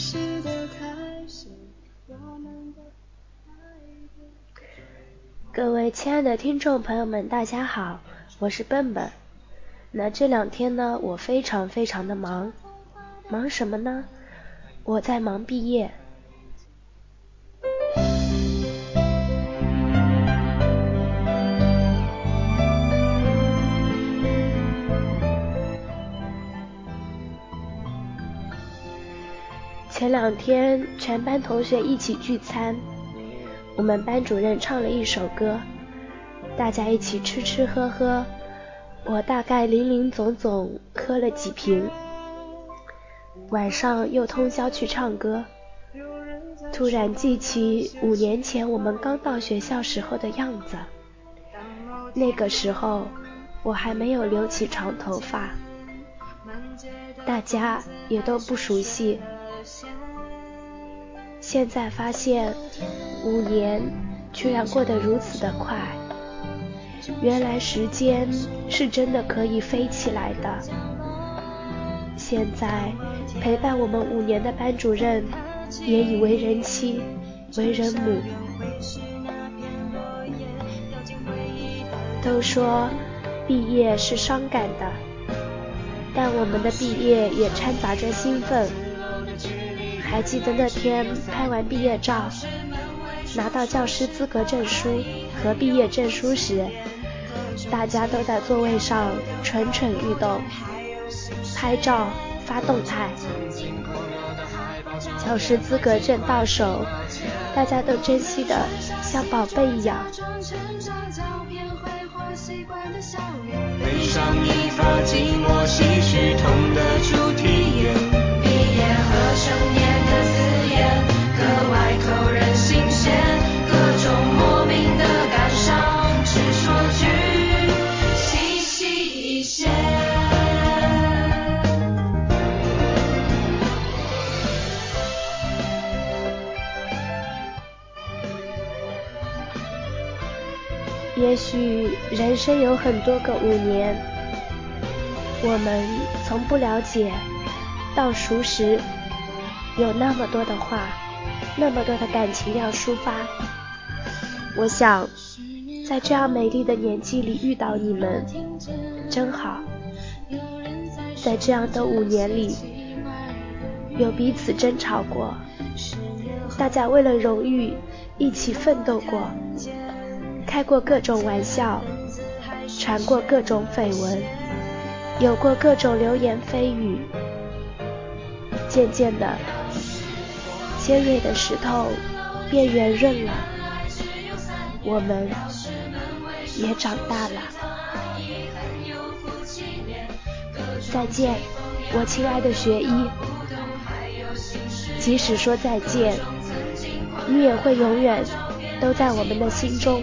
始的开始，我们的爱。各位亲爱的听众朋友们，大家好，我是笨笨。那这两天呢，我非常非常的忙，忙什么呢？我在忙毕业，前两天全班同学一起聚餐，我们班主任唱了一首歌，大家一起吃吃喝喝，我大概零零总总喝了几瓶。晚上又通宵去唱歌，突然记起五年前我们刚到学校时候的样子，那个时候我还没有留起长头发，大家也都不熟悉。现在发现，五年居然过得如此的快。原来时间是真的可以飞起来的。现在陪伴我们五年的班主任也已为人妻、为人母。都说毕业是伤感的，但我们的毕业也掺杂着兴奋。还记得那天拍完毕业照，拿到教师资格证书和毕业证书时，大家都在座位上蠢蠢欲动，拍照发动态。教师资格证到手，大家都珍惜的像宝贝一样。也许人生有很多个五年，我们从不了解，到熟识有那么多的话，那么多的感情要抒发。我想，在这样美丽的年纪里遇到你们，真好。在这样的五年里，有彼此争吵过，大家为了荣誉一起奋斗过。开过各种玩笑，传过各种绯闻，有过各种流言蜚语。渐渐的，尖锐的石头变圆润了，我们也长大了。再见，我亲爱的学医。即使说再见，你也会永远都在我们的心中。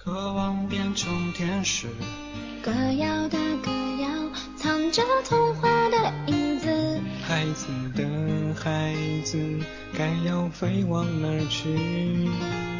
渴望变成天使，歌谣的歌谣，藏着童话的影子。孩子的孩子，该要飞往哪儿去？